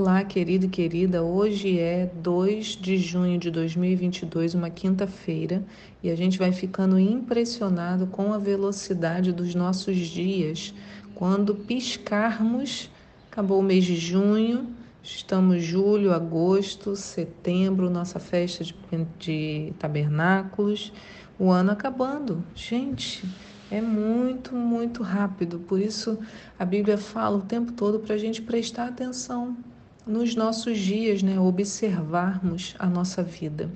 Olá, querido e querida. Hoje é 2 de junho de 2022, uma quinta-feira, e a gente vai ficando impressionado com a velocidade dos nossos dias. Quando piscarmos, acabou o mês de junho, estamos julho, agosto, setembro, nossa festa de, de tabernáculos, o ano acabando. Gente, é muito, muito rápido. Por isso a Bíblia fala o tempo todo para a gente prestar atenção nos nossos dias, né, observarmos a nossa vida.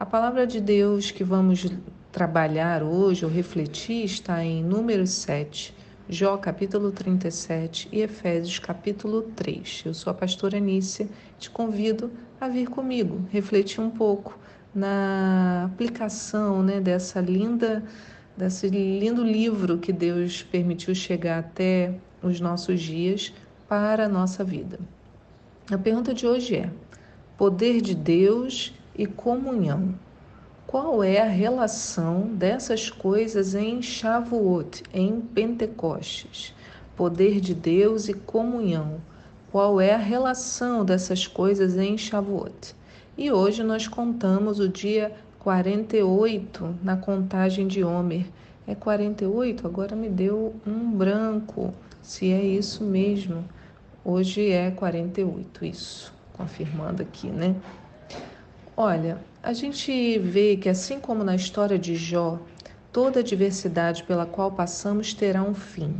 A palavra de Deus que vamos trabalhar hoje ou refletir está em Números 7, Jó capítulo 37 e Efésios capítulo 3. Eu sou a pastora Nícia, te convido a vir comigo, refletir um pouco na aplicação né, dessa linda, desse lindo livro que Deus permitiu chegar até os nossos dias para a nossa vida. A pergunta de hoje é: poder de Deus e comunhão. Qual é a relação dessas coisas em Shavuot, em Pentecostes? Poder de Deus e comunhão. Qual é a relação dessas coisas em Shavuot? E hoje nós contamos o dia 48 na contagem de Homer. É 48? Agora me deu um branco, se é isso mesmo. Hoje é 48, isso, confirmando aqui, né? Olha, a gente vê que assim como na história de Jó, toda a adversidade pela qual passamos terá um fim.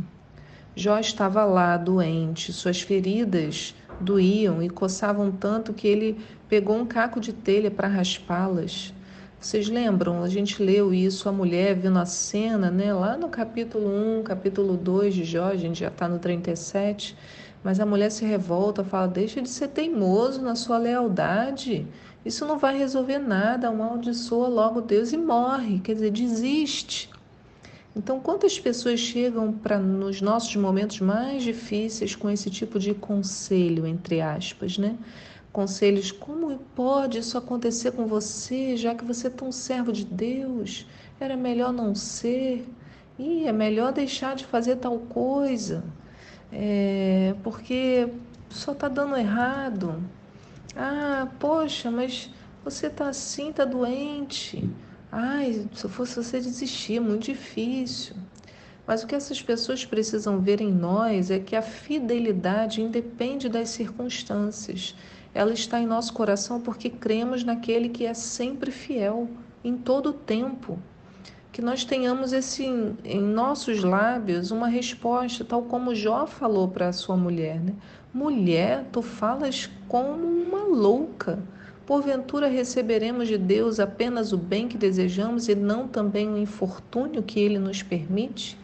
Jó estava lá doente, suas feridas doíam e coçavam tanto que ele pegou um caco de telha para raspá-las. Vocês lembram? A gente leu isso, a mulher vindo a cena, né? Lá no capítulo 1, capítulo 2 de Jó, a gente já está no 37. Mas a mulher se revolta, fala: deixa de ser teimoso na sua lealdade. Isso não vai resolver nada, amaldiçoa logo Deus e morre, quer dizer, desiste. Então, quantas pessoas chegam para nos nossos momentos mais difíceis com esse tipo de conselho, entre aspas, né? Conselhos, como pode isso acontecer com você, já que você é tão servo de Deus? Era melhor não ser. E é melhor deixar de fazer tal coisa é, porque só está dando errado. Ah, poxa, mas você está assim, está doente. Ai, se fosse você desistir, é muito difícil. Mas o que essas pessoas precisam ver em nós é que a fidelidade independe das circunstâncias. Ela está em nosso coração porque cremos naquele que é sempre fiel, em todo o tempo que nós tenhamos esse em nossos lábios uma resposta, tal como Jó falou para a sua mulher, né? Mulher, tu falas como uma louca. Porventura receberemos de Deus apenas o bem que desejamos e não também o infortúnio que ele nos permite?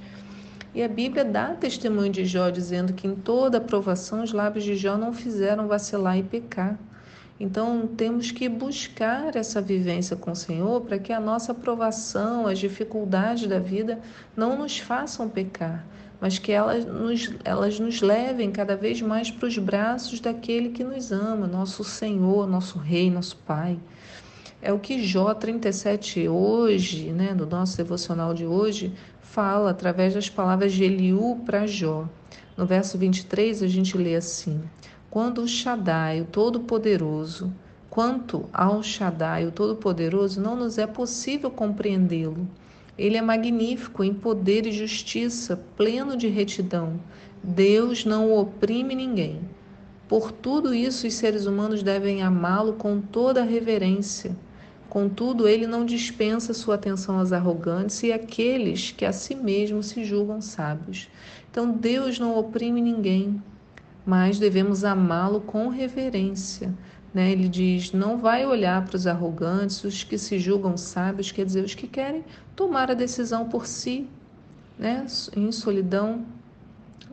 E a Bíblia dá testemunho de Jó dizendo que em toda aprovação os lábios de Jó não fizeram vacilar e pecar. Então, temos que buscar essa vivência com o Senhor para que a nossa aprovação, as dificuldades da vida não nos façam pecar, mas que elas nos, elas nos levem cada vez mais para os braços daquele que nos ama, nosso Senhor, nosso Rei, nosso Pai. É o que Jó 37 hoje, né, no nosso devocional de hoje, fala através das palavras de Eliú para Jó. No verso 23 a gente lê assim: quando o Shaddai, o Todo-Poderoso, quanto ao Shaddai, o Todo-Poderoso, não nos é possível compreendê-lo. Ele é magnífico em poder e justiça, pleno de retidão. Deus não oprime ninguém. Por tudo isso, os seres humanos devem amá-lo com toda a reverência. Contudo, ele não dispensa sua atenção aos arrogantes e àqueles que a si mesmos se julgam sábios. Então, Deus não oprime ninguém mas devemos amá-lo com reverência. Né? Ele diz: não vai olhar para os arrogantes, os que se julgam sábios, quer dizer, os que querem tomar a decisão por si, né? em solidão,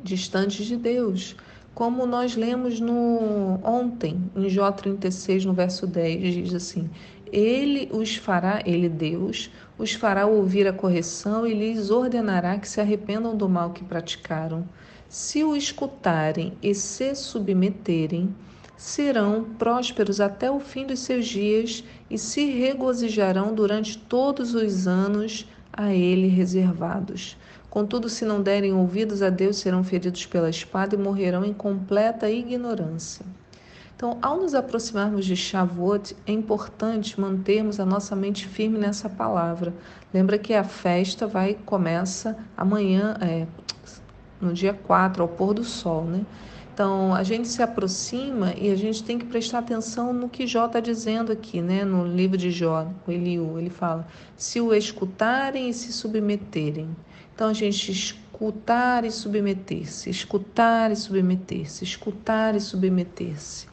distantes de Deus. Como nós lemos no ontem, em Jó 36, no verso 10, diz assim: Ele os fará, ele Deus, os fará ouvir a correção e lhes ordenará que se arrependam do mal que praticaram. Se o escutarem e se submeterem, serão prósperos até o fim dos seus dias e se regozijarão durante todos os anos a ele reservados. Contudo, se não derem ouvidos a Deus, serão feridos pela espada e morrerão em completa ignorância. Então, ao nos aproximarmos de Shavuot, é importante mantermos a nossa mente firme nessa palavra. Lembra que a festa vai começa amanhã, é, no dia 4, ao pôr do sol, né? Então, a gente se aproxima e a gente tem que prestar atenção no que Jó está dizendo aqui, né? No livro de Jó, o Eliú, ele fala: se o escutarem e se submeterem. Então, a gente escutar e submeter-se, escutar e submeter-se, escutar e submeter-se.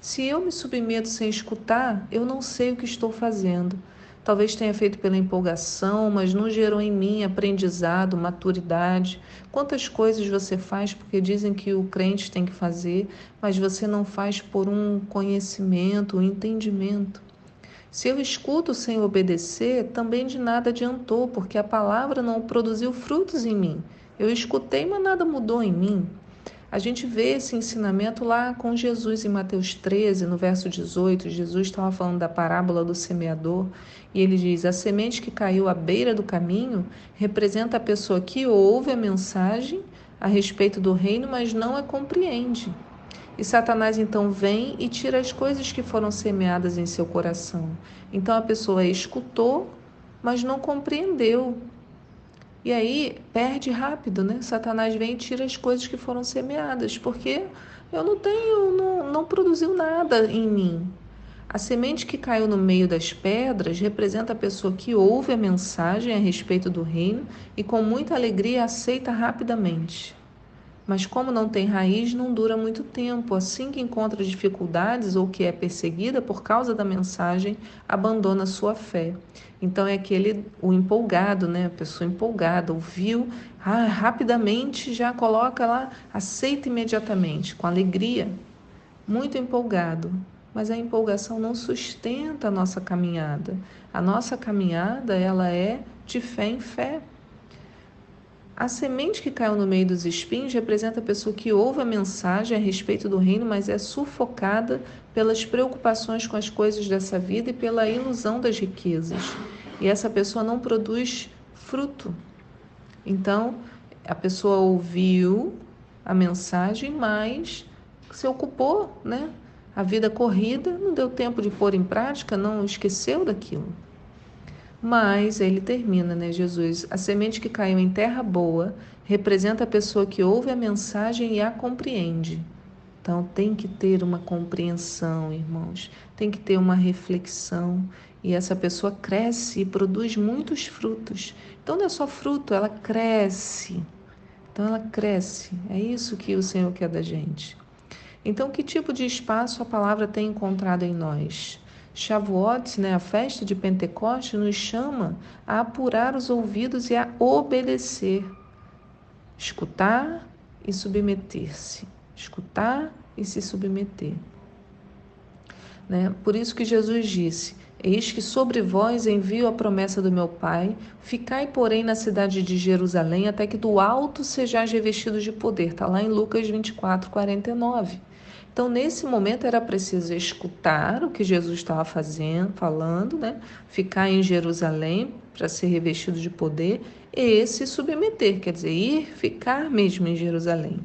Se eu me submeto sem escutar, eu não sei o que estou fazendo. Talvez tenha feito pela empolgação, mas não gerou em mim aprendizado, maturidade. Quantas coisas você faz porque dizem que o crente tem que fazer, mas você não faz por um conhecimento, um entendimento. Se eu escuto sem obedecer, também de nada adiantou, porque a palavra não produziu frutos em mim. Eu escutei, mas nada mudou em mim. A gente vê esse ensinamento lá com Jesus em Mateus 13, no verso 18. Jesus estava falando da parábola do semeador e ele diz: A semente que caiu à beira do caminho representa a pessoa que ouve a mensagem a respeito do reino, mas não a compreende. E Satanás então vem e tira as coisas que foram semeadas em seu coração. Então a pessoa escutou, mas não compreendeu, e aí perde rápido, né? Satanás vem e tira as coisas que foram semeadas, porque eu não tenho, não, não produziu nada em mim. A semente que caiu no meio das pedras representa a pessoa que ouve a mensagem a respeito do reino e com muita alegria aceita rapidamente mas como não tem raiz, não dura muito tempo. Assim que encontra dificuldades ou que é perseguida por causa da mensagem, abandona sua fé. Então é aquele o empolgado, né? A pessoa empolgada, ouviu, ah, rapidamente já coloca lá, aceita imediatamente, com alegria, muito empolgado. Mas a empolgação não sustenta a nossa caminhada. A nossa caminhada, ela é de fé em fé. A semente que caiu no meio dos espinhos representa a pessoa que ouve a mensagem a respeito do reino, mas é sufocada pelas preocupações com as coisas dessa vida e pela ilusão das riquezas. E essa pessoa não produz fruto. Então, a pessoa ouviu a mensagem, mas se ocupou, né? A vida corrida, não deu tempo de pôr em prática, não esqueceu daquilo. Mas ele termina, né, Jesus? A semente que caiu em terra boa representa a pessoa que ouve a mensagem e a compreende. Então tem que ter uma compreensão, irmãos, tem que ter uma reflexão e essa pessoa cresce e produz muitos frutos. Então não é só fruto, ela cresce. Então ela cresce. É isso que o Senhor quer da gente. Então que tipo de espaço a palavra tem encontrado em nós? Shavuot, né, a festa de Pentecoste, nos chama a apurar os ouvidos e a obedecer, escutar e submeter-se, escutar e se submeter. Né? Por isso que Jesus disse: Eis que sobre vós envio a promessa do meu Pai, ficai, porém, na cidade de Jerusalém, até que do alto sejais revestidos de poder. Está lá em Lucas 24, 49. Então, nesse momento era preciso escutar o que Jesus estava fazendo, falando, né? Ficar em Jerusalém para ser revestido de poder e se submeter, quer dizer, ir ficar mesmo em Jerusalém.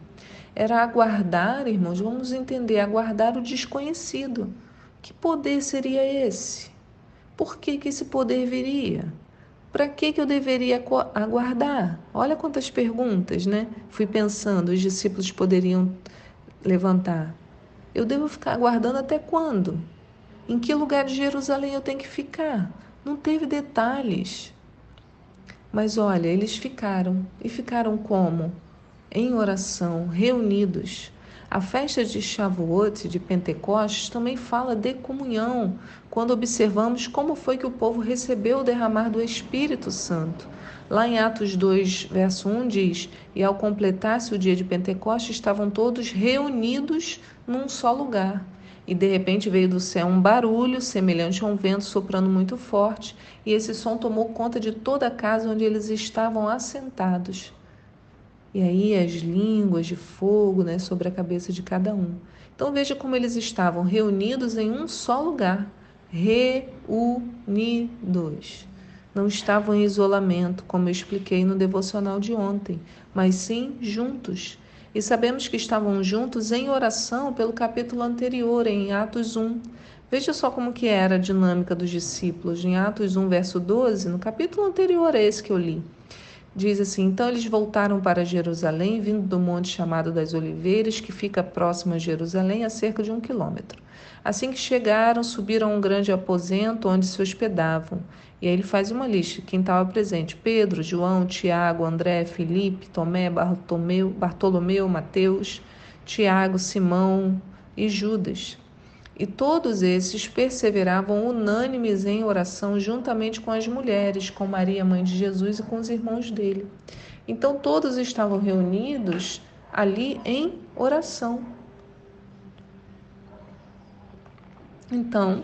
Era aguardar, irmãos, vamos entender, aguardar o desconhecido. Que poder seria esse? Por que, que esse poder viria? Para que, que eu deveria aguardar? Olha quantas perguntas, né? Fui pensando, os discípulos poderiam levantar. Eu devo ficar aguardando até quando? Em que lugar de Jerusalém eu tenho que ficar? Não teve detalhes. Mas olha, eles ficaram. E ficaram como? Em oração, reunidos. A festa de Shavuot, de Pentecostes, também fala de comunhão, quando observamos como foi que o povo recebeu o derramar do Espírito Santo. Lá em Atos 2, verso 1 diz: E ao completar-se o dia de Pentecostes, estavam todos reunidos num só lugar. E de repente veio do céu um barulho semelhante a um vento soprando muito forte, e esse som tomou conta de toda a casa onde eles estavam assentados. E aí as línguas de fogo né, sobre a cabeça de cada um. Então veja como eles estavam reunidos em um só lugar, reunidos não estavam em isolamento, como eu expliquei no devocional de ontem, mas sim juntos. E sabemos que estavam juntos em oração pelo capítulo anterior, em Atos 1. Veja só como que era a dinâmica dos discípulos. Em Atos 1, verso 12, no capítulo anterior a esse que eu li. Diz assim: Então eles voltaram para Jerusalém, vindo do monte chamado das Oliveiras, que fica próximo a Jerusalém, a cerca de um quilômetro. Assim que chegaram, subiram a um grande aposento onde se hospedavam. E aí ele faz uma lista: quem estava presente: Pedro, João, Tiago, André, Felipe, Tomé, Bartolomeu, Bartolomeu Mateus, Tiago, Simão e Judas. E todos esses perseveravam unânimes em oração juntamente com as mulheres, com Maria, mãe de Jesus, e com os irmãos dele. Então todos estavam reunidos ali em oração. Então,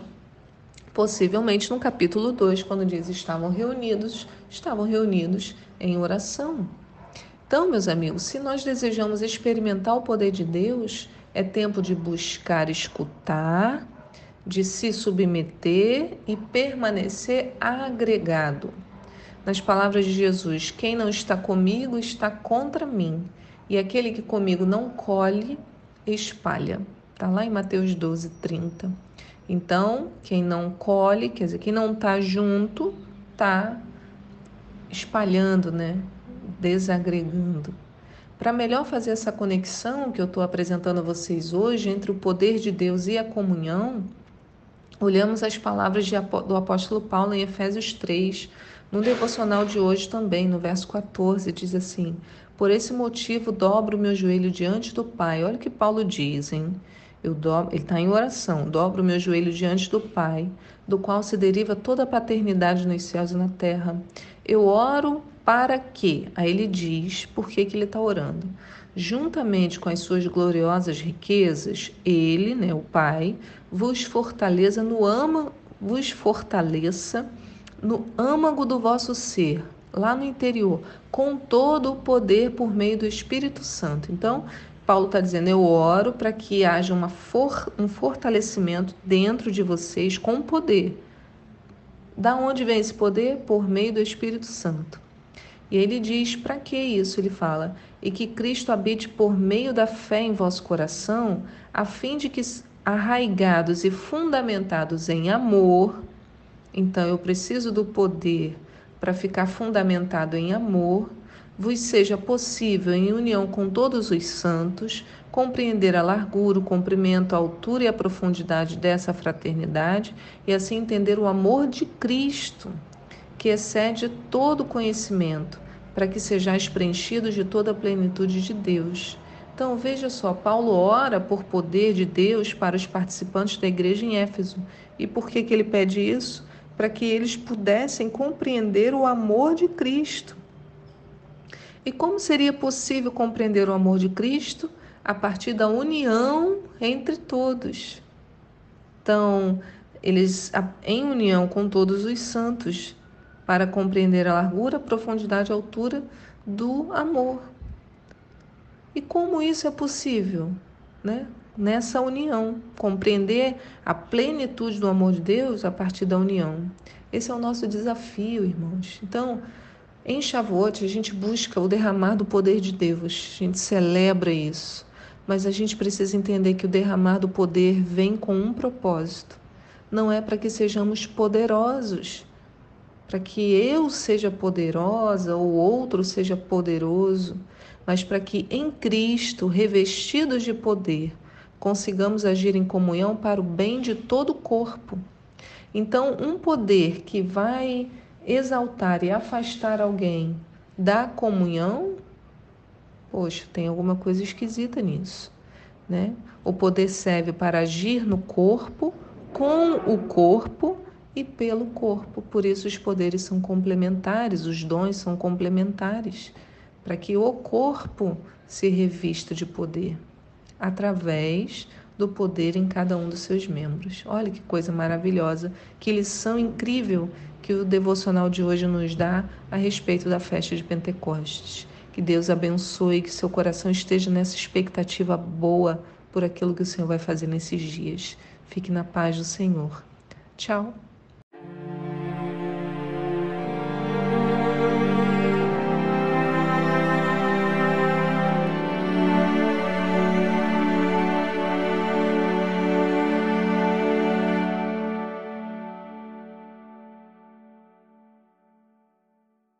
possivelmente no capítulo 2, quando diz estavam reunidos, estavam reunidos em oração. Então, meus amigos, se nós desejamos experimentar o poder de Deus, é tempo de buscar escutar, de se submeter e permanecer agregado. Nas palavras de Jesus, quem não está comigo está contra mim, e aquele que comigo não colhe, espalha. Está lá em Mateus 12, 30. Então, quem não colhe, quer dizer, quem não está junto, está espalhando, né? Desagregando. Para melhor fazer essa conexão que eu estou apresentando a vocês hoje entre o poder de Deus e a comunhão, olhamos as palavras de, do apóstolo Paulo em Efésios 3, no devocional de hoje também, no verso 14, diz assim: Por esse motivo dobro o meu joelho diante do Pai. Olha o que Paulo diz, hein? Eu ele está em oração, dobro o meu joelho diante do Pai, do qual se deriva toda a paternidade nos céus e na terra. Eu oro para que, aí ele diz por que, que ele está orando. Juntamente com as suas gloriosas riquezas, ele, né, o Pai, vos fortaleça no ama, vos fortaleça no âmago do vosso ser, lá no interior, com todo o poder por meio do Espírito Santo. Então, Paulo está dizendo: eu oro para que haja uma for, um fortalecimento dentro de vocês com poder. Da onde vem esse poder? Por meio do Espírito Santo. E ele diz: para que isso? Ele fala: e que Cristo habite por meio da fé em vosso coração, a fim de que, arraigados e fundamentados em amor, então eu preciso do poder para ficar fundamentado em amor, vos seja possível, em união com todos os santos, compreender a largura, o comprimento, a altura e a profundidade dessa fraternidade e assim entender o amor de Cristo, que excede todo conhecimento, para que sejais preenchidos de toda a plenitude de Deus. Então veja só, Paulo ora por poder de Deus para os participantes da igreja em Éfeso. E por que, que ele pede isso? Para que eles pudessem compreender o amor de Cristo. E como seria possível compreender o amor de Cristo? A partir da união entre todos. Então, eles, em união com todos os santos, para compreender a largura, a profundidade e a altura do amor. E como isso é possível? Né? Nessa união, compreender a plenitude do amor de Deus a partir da união. Esse é o nosso desafio, irmãos. Então, em Shavuot, a gente busca o derramar do poder de Deus, a gente celebra isso. Mas a gente precisa entender que o derramar do poder vem com um propósito. Não é para que sejamos poderosos, para que eu seja poderosa ou outro seja poderoso, mas para que em Cristo, revestidos de poder, consigamos agir em comunhão para o bem de todo o corpo. Então, um poder que vai exaltar e afastar alguém da comunhão, poxa, tem alguma coisa esquisita nisso, né? O poder serve para agir no corpo, com o corpo e pelo corpo. Por isso, os poderes são complementares, os dons são complementares, para que o corpo se revista de poder, através do poder em cada um dos seus membros. Olha que coisa maravilhosa, que lição incrível que o devocional de hoje nos dá a respeito da festa de Pentecostes. Que Deus abençoe, que seu coração esteja nessa expectativa boa por aquilo que o Senhor vai fazer nesses dias. Fique na paz do Senhor. Tchau.